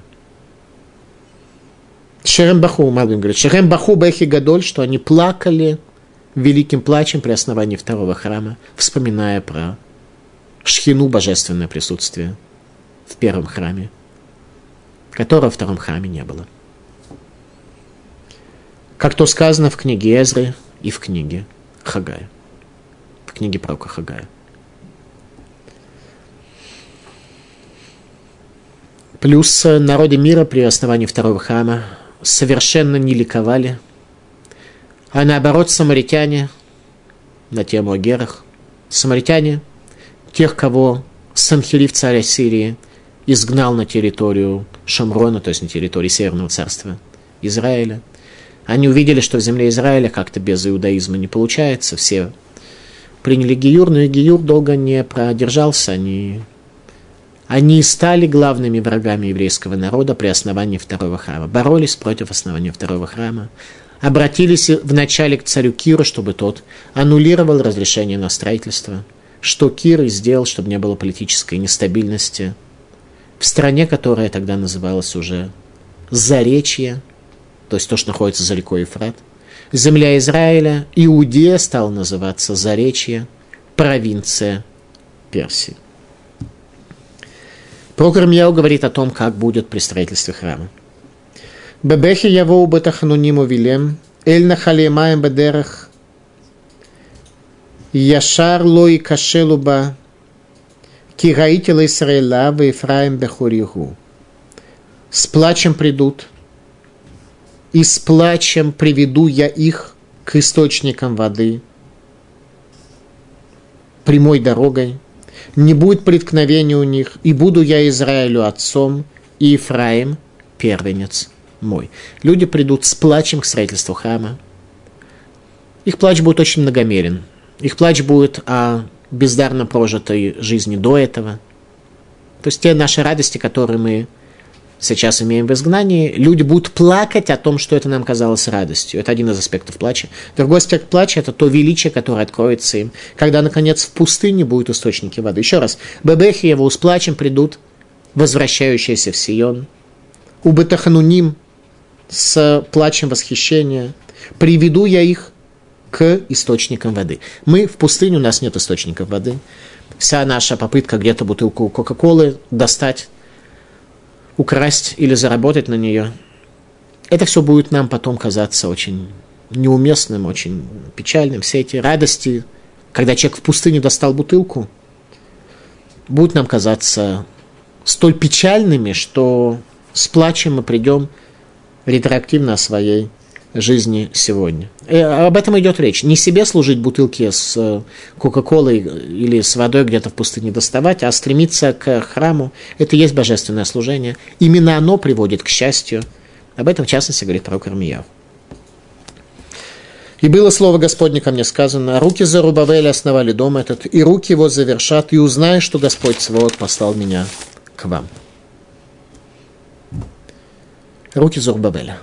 Шерем Баху, Малбин говорит, Шерем Баху Бехи Гадоль, что они плакали великим плачем при основании второго храма, вспоминая про шхину божественное присутствие в первом храме, которого в втором храме не было. Как то сказано в книге Эзры и в книге Хагая, в книге пророка Хагая. Плюс народы мира при основании второго храма совершенно не ликовали, а наоборот самаритяне, на тему о герах, самаритяне, тех, кого Санхирив, царь Сирии, изгнал на территорию Шамрона, то есть на территории Северного царства Израиля. Они увидели, что в земле Израиля как-то без иудаизма не получается, все приняли Гиюр, но и Гиюр долго не продержался, они они стали главными врагами еврейского народа при основании второго храма. Боролись против основания второго храма. Обратились вначале к царю Киру, чтобы тот аннулировал разрешение на строительство. Что Кир и сделал, чтобы не было политической нестабильности в стране, которая тогда называлась уже Заречье, то есть то, что находится за рекой Ефрат. Земля Израиля, Иудея стала называться Заречье, провинция Персии. Пророк Ирмияу говорит о том, как будет при строительстве храма. Бебехи явоу бетахнуниму вилем, эль нахалемаем бедерах, яшар лой кашелуба, кираите Исраэла в Ефраим бехуриху. С плачем придут, и с плачем приведу я их к источникам воды, прямой дорогой – не будет преткновения у них, и буду я Израилю отцом, и Ефраим первенец мой. Люди придут с плачем к строительству храма. Их плач будет очень многомерен. Их плач будет о бездарно прожитой жизни до этого. То есть те наши радости, которые мы сейчас имеем в изгнании, люди будут плакать о том, что это нам казалось радостью. Это один из аспектов плача. Другой аспект плача – это то величие, которое откроется им, когда, наконец, в пустыне будут источники воды. Еще раз, Бебехи его с плачем придут, возвращающиеся в Сион. У Бетахануним с плачем восхищения. Приведу я их к источникам воды. Мы в пустыне, у нас нет источников воды. Вся наша попытка где-то бутылку Кока-Колы достать украсть или заработать на нее, это все будет нам потом казаться очень неуместным, очень печальным. Все эти радости, когда человек в пустыне достал бутылку, будут нам казаться столь печальными, что с плачем мы придем ретроактивно о своей жизни сегодня. И э, об этом идет речь. Не себе служить бутылки с э, Кока-Колой или с водой где-то в пустыне доставать, а стремиться к храму. Это и есть божественное служение. Именно оно приводит к счастью. Об этом, в частности, говорит пророк Армияв. И было слово Господне ко мне сказано, руки за Зарубавеля основали дом этот, и руки его завершат, и узнай, что Господь Свод послал меня к вам. Руки за Зарубавеля,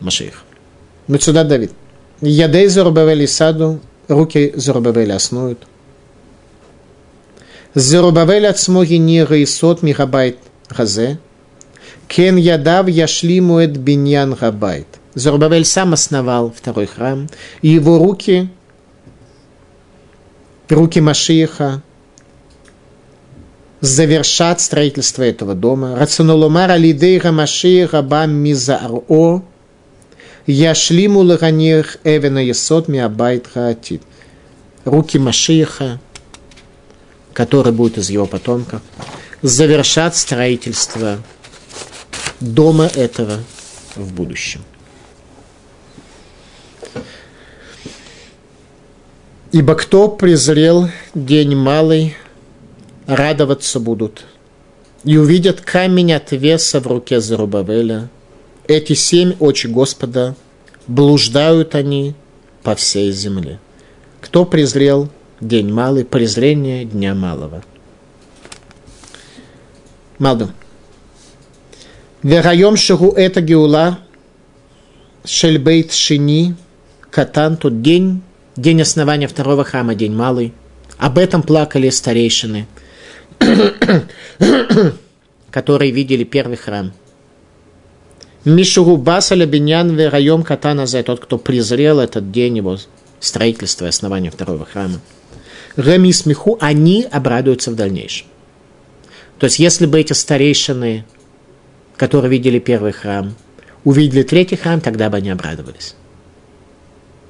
Машиих. Мецудат Давид. Ядей Зарубавель саду, руки Зарубавеля основают. Зарубавель от смоги нира и сот мигабайт газе. Кен ядав яшлиму эт биньян габайт. Зарубавель сам основал второй храм, и его руки, руки Машииха, завершат строительство этого дома. Рационоломар алидейра Машииха бам мизаро Яшлиму лаганех эвена есот миабайт хаатит. Руки Машиха, который будет из его потомков, завершат строительство дома этого в будущем. Ибо кто презрел день малый, радоваться будут, и увидят камень от веса в руке Зарубавеля – эти семь очи Господа, блуждают они по всей земле. Кто презрел день малый, презрение дня малого. Малдум. Верайом шагу это геула, шельбейт шини, катан, тот день, день основания второго храма, день малый. Об этом плакали старейшины, которые видели первый храм – Мишуру Басаля Биньян Верайом Катана за тот, кто презрел этот день его строительства и основания второго храма. Реми смеху, они обрадуются в дальнейшем. То есть, если бы эти старейшины, которые видели первый храм, увидели третий храм, тогда бы они обрадовались.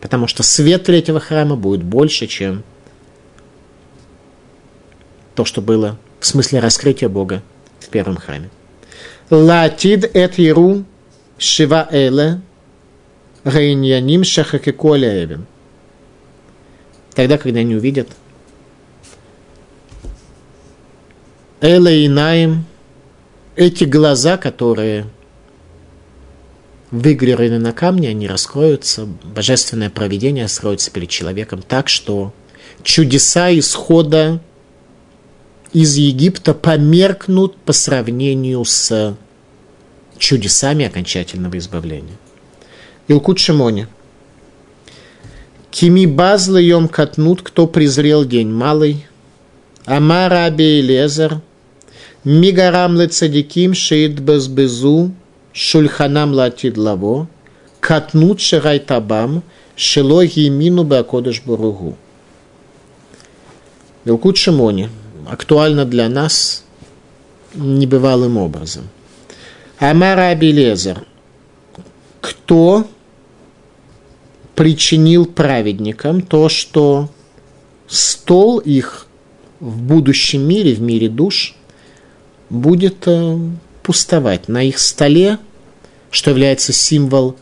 Потому что свет третьего храма будет больше, чем то, что было в смысле раскрытия Бога в первом храме. Латид эт Еру Шива Эле Рейньяним Шахакеку Эвен. Тогда, когда они увидят Эле Инаим, эти глаза, которые выгравированы на камне, они раскроются, божественное провидение строится перед человеком так, что чудеса исхода из Египта померкнут по сравнению с чудесами окончательного избавления. Илкут Шимони. Кими базлы йом катнут, кто презрел день малый. Амара Аби Лезер. Мигарам цадиким шеид безбезу. Шульханам латид лаво. Катнут ширай табам. Шило гимину бакодыш буругу. Илкут Шимони. Актуально для нас небывалым образом – Амара Абелезер. Кто причинил праведникам то, что стол их в будущем мире, в мире душ, будет э, пустовать. На их столе, что является символ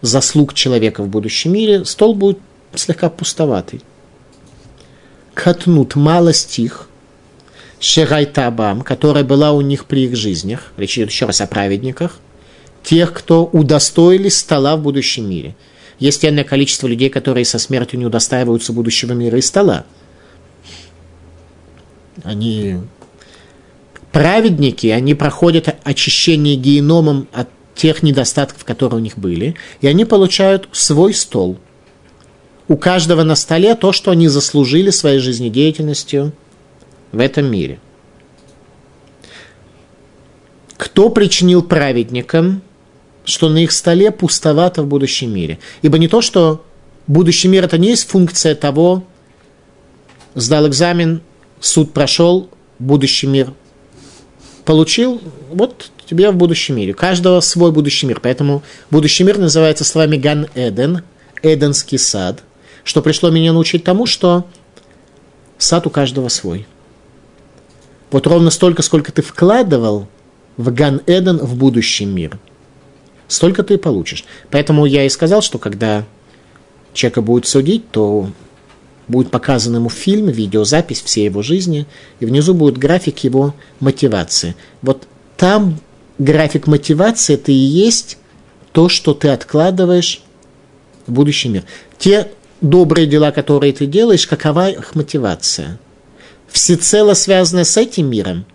заслуг человека в будущем мире, стол будет слегка пустоватый. Катнут малость их, Шерайтабам, которая была у них при их жизнях, речь идет еще раз о праведниках, тех, кто удостоились стола в будущем мире. Есть энное количество людей, которые со смертью не удостаиваются будущего мира и стола. Они праведники, они проходят очищение геномом от тех недостатков, которые у них были, и они получают свой стол. У каждого на столе то, что они заслужили своей жизнедеятельностью в этом мире. Кто причинил праведникам, что на их столе пустовато в будущем мире? Ибо не то, что будущий мир это не есть функция того, сдал экзамен, суд прошел, будущий мир получил, вот тебе в будущем мире. У каждого свой будущий мир. Поэтому будущий мир называется словами Ган Эден, Эденский сад, что пришло меня научить тому, что сад у каждого свой. Вот ровно столько, сколько ты вкладывал в Ган Эден в будущий мир, столько ты и получишь. Поэтому я и сказал, что когда человека будет судить, то будет показан ему фильм, видеозапись всей его жизни, и внизу будет график его мотивации. Вот там график мотивации это и есть то, что ты откладываешь в будущий мир. Те добрые дела, которые ты делаешь, какова их мотивация? Всецело связанная с этим миром,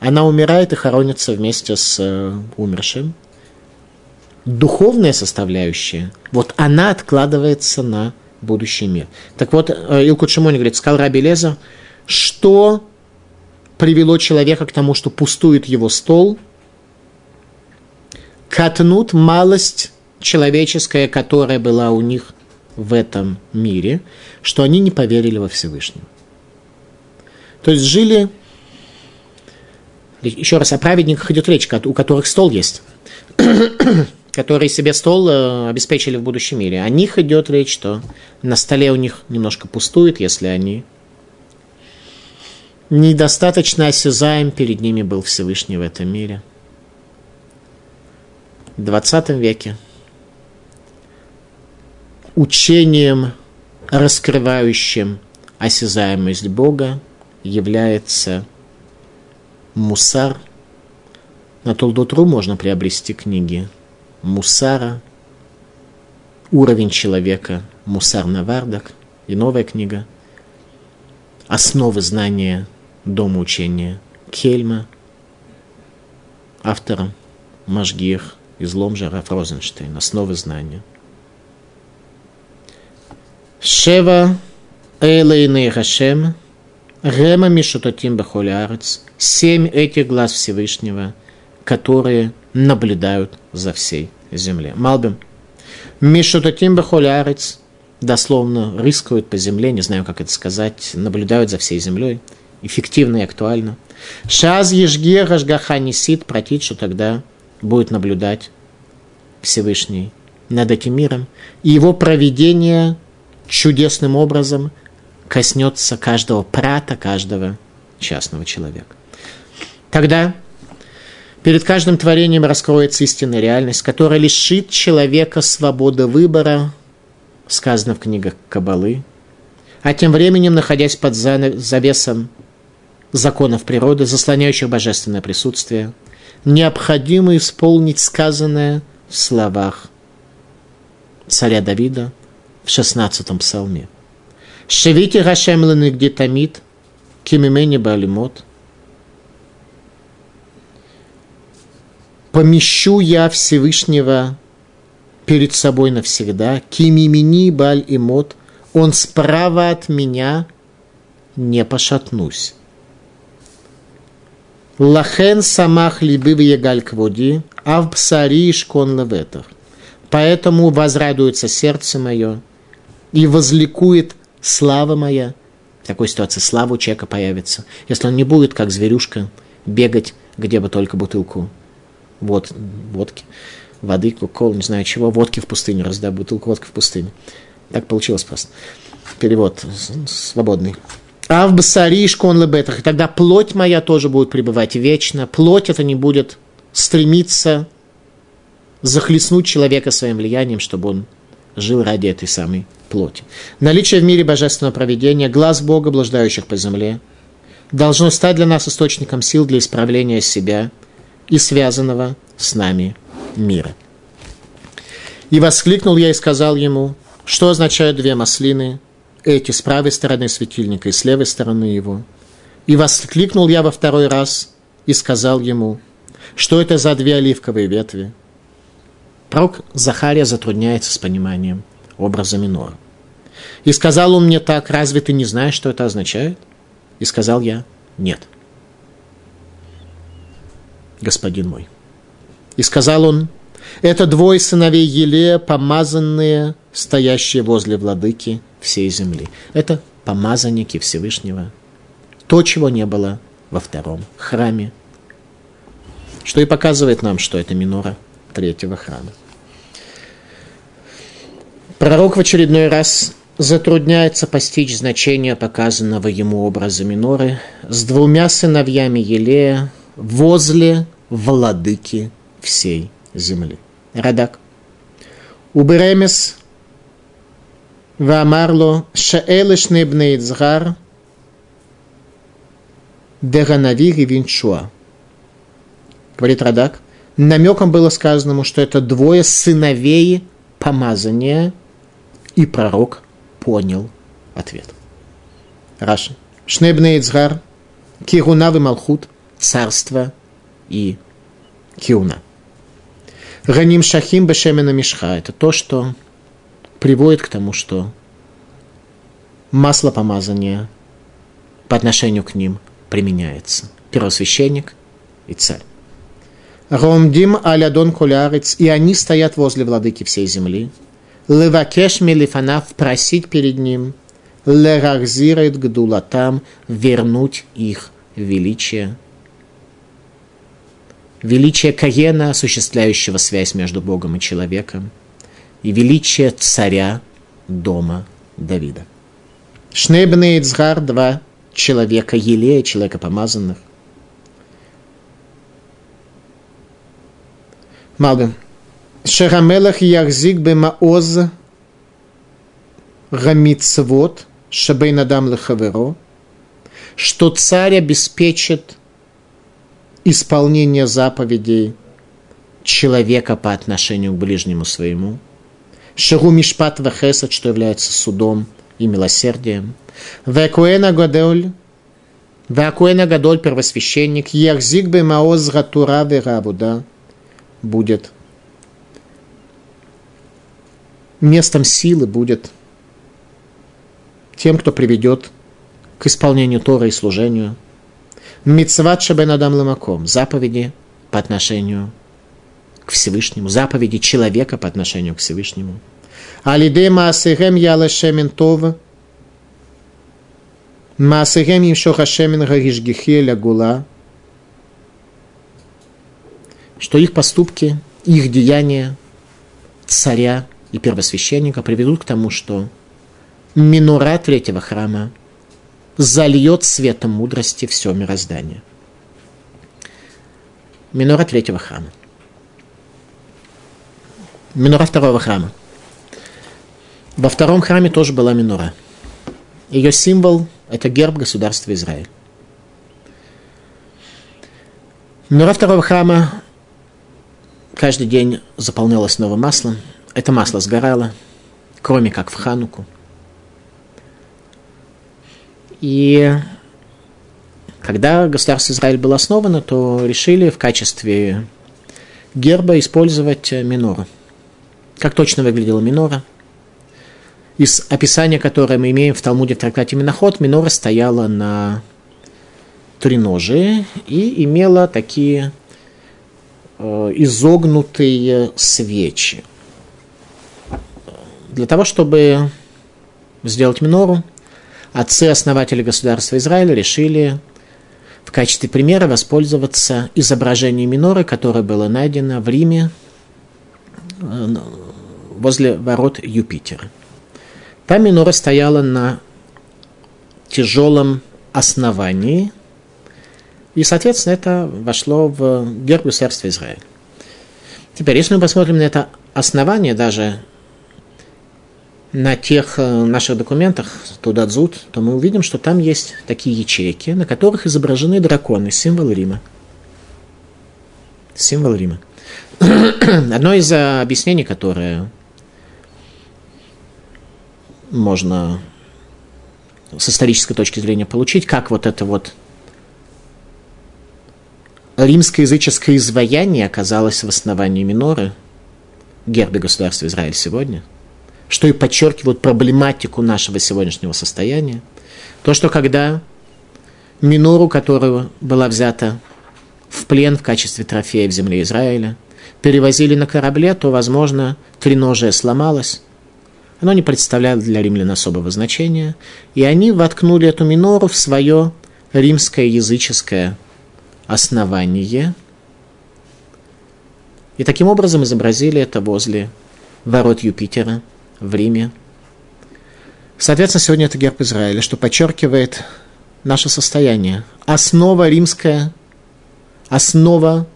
она умирает и хоронится вместе с э, умершим. Духовная составляющая, вот она откладывается на будущий мир. Так вот, э, Илкут Шимони говорит, сказал Раби Леза, что привело человека к тому, что пустует его стол, катнут малость человеческая, которая была у них в этом мире, что они не поверили во Всевышнего. То есть жили, еще раз, о праведниках идет речь, у которых стол есть которые себе стол э, обеспечили в будущем мире. О них идет речь, что на столе у них немножко пустует, если они недостаточно осязаем перед ними был Всевышний в этом мире. В 20 веке учением, раскрывающим осязаемость Бога, является мусар. На Толдотру можно приобрести книги Мусара, уровень человека, Мусар Навардак и новая книга, основы знания дома учения Кельма, автором Машгих из Ломжа Раф Розенштейн, основы знания. Шева Эйлейны Хашем, Рема Мишутатим Бахолярец, семь этих глаз Всевышнего, которые наблюдают за всей землей. Малбим. Мишутатим бахолярец, дословно рыскают по земле, не знаю, как это сказать, наблюдают за всей землей, эффективно и актуально. Шаз ежге рашгаха несит, протит, что тогда будет наблюдать Всевышний над этим миром, и его проведение чудесным образом коснется каждого прата, каждого частного человека. Тогда Перед каждым творением раскроется истинная реальность, которая лишит человека свободы выбора, сказано в книгах Кабалы, а тем временем, находясь под завесом законов природы, заслоняющих божественное присутствие, необходимо исполнить сказанное в словах царя Давида в 16-м псалме. «Шевите Гашем где тамид, кимимени балимот» помещу я Всевышнего перед собой навсегда, кимимини баль и мот, он справа от меня, не пошатнусь. Лахен самах либы в егаль кводи, а в псари шкон леветах. Поэтому возрадуется сердце мое и возликует слава моя. В такой ситуации слава у человека появится, если он не будет, как зверюшка, бегать, где бы только бутылку вод, водки, воды, кока не знаю чего, водки в пустыне, раздай бутылку водки в пустыне. Так получилось просто. Перевод свободный. А в басари шкон лебетах. И тогда плоть моя тоже будет пребывать вечно. Плоть это не будет стремиться захлестнуть человека своим влиянием, чтобы он жил ради этой самой плоти. Наличие в мире божественного проведения, глаз Бога, блуждающих по земле, должно стать для нас источником сил для исправления себя – и связанного с нами мира. И воскликнул я и сказал ему, что означают две маслины, эти с правой стороны светильника и с левой стороны его. И воскликнул я во второй раз и сказал ему, что это за две оливковые ветви. Пророк Захария затрудняется с пониманием образа минора. И сказал он мне так, разве ты не знаешь, что это означает? И сказал я, нет. Господин мой. И сказал он, это двое сыновей Елея, помазанные, стоящие возле владыки всей земли. Это помазанники Всевышнего. То, чего не было во втором храме. Что и показывает нам, что это минора третьего храма. Пророк в очередной раз затрудняется постичь значение показанного ему образа миноры с двумя сыновьями Елея возле владыки всей земли. Радак. Уберемес Вамарло Шаэлышны Бнейцгар Деганавир и Винчуа. Говорит Радак. Намеком было сказано ему, что это двое сыновей помазания, и пророк понял ответ. Раша. Шнебне Ицгар, Кируна и Малхут, царство и Киуна. Ганим Шахим Бешемена Мишха. Это то, что приводит к тому, что масло помазания по отношению к ним применяется. Первосвященник и царь. Ромдим алядон колярец, и они стоят возле владыки всей земли. Левакеш мелифанав, просить перед ним. Лерахзирает гдулатам, вернуть их величие. Величие Каена, осуществляющего связь между Богом и человеком – и величие царя дома Давида. Шнебный Ицгар, два человека Елея, человека помазанных. Малбим. Шерамелах Яхзик Бемаоз Гамицвот Шабейнадам Лехаверо, что царь обеспечит исполнение заповедей человека по отношению к ближнему своему – Шагу Мишпат Вахесад, что является судом и милосердием. Векуэна Гадоль, Векуэна Гадоль, первосвященник, Яхзик бы Маоз Гатура Верабуда, будет местом силы будет тем, кто приведет к исполнению Тора и служению. Мицват Шабен Адам Ламаком, заповеди по отношению к Всевышнему, заповеди человека по отношению к Всевышнему. Алиде Маасехем Ялашемен Това, Маасехем им Шохашемен Гаришгихе Гула, что их поступки, их деяния царя и первосвященника приведут к тому, что минора третьего храма зальет светом мудрости все мироздание. Минора третьего храма минора второго храма. Во втором храме тоже была минора. Ее символ – это герб государства Израиль. Минора второго храма каждый день заполнялась новым маслом. Это масло сгорало, кроме как в Хануку. И когда государство Израиль было основано, то решили в качестве герба использовать минору – как точно выглядела минора. Из описания, которое мы имеем в Талмуде в трактате Миноход, минора стояла на треножии и имела такие э, изогнутые свечи. Для того, чтобы сделать минору, отцы-основатели государства Израиля решили в качестве примера воспользоваться изображением миноры, которое было найдено в Риме э, возле ворот Юпитера. Там минора стояла на тяжелом основании, и, соответственно, это вошло в герб государства Израиля. Теперь, если мы посмотрим на это основание, даже на тех э, наших документах, туда дзут, то мы увидим, что там есть такие ячейки, на которых изображены драконы, символ Рима. Символ Рима. Одно из э, объяснений, которое можно с исторической точки зрения получить, как вот это вот римскоязыческое изваяние оказалось в основании миноры, гербе государства Израиль сегодня, что и подчеркивает проблематику нашего сегодняшнего состояния. То, что когда минору, которая была взята в плен в качестве трофея в земле Израиля, перевозили на корабле, то, возможно, треножие сломалось. Оно не представляло для римлян особого значения, и они воткнули эту минору в свое римское языческое основание, и таким образом изобразили это возле ворот Юпитера в Риме. Соответственно, сегодня это герб Израиля, что подчеркивает наше состояние. Основа римская, основа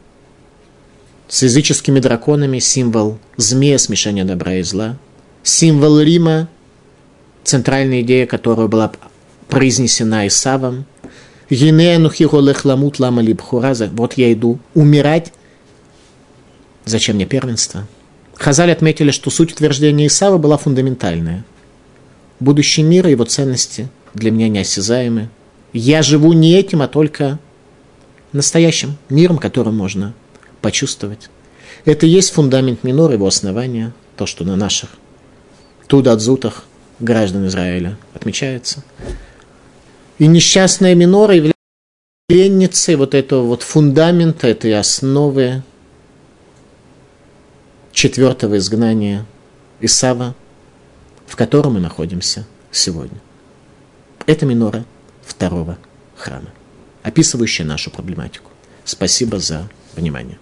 с языческими драконами, символ змея, смешения добра и зла, символ Рима, центральная идея которая была произнесена Исавом. Вот я иду умирать. Зачем мне первенство? Хазаль отметили, что суть утверждения Исава была фундаментальная. Будущий мир и его ценности для меня неосязаемы. Я живу не этим, а только настоящим миром, который можно почувствовать. Это и есть фундамент минор, его основания, то, что на наших тудадзутах граждан Израиля отмечается. И несчастная минора является пленницей вот этого вот фундамента, этой основы четвертого изгнания Исава, в котором мы находимся сегодня. Это минора второго храма, описывающая нашу проблематику. Спасибо за внимание.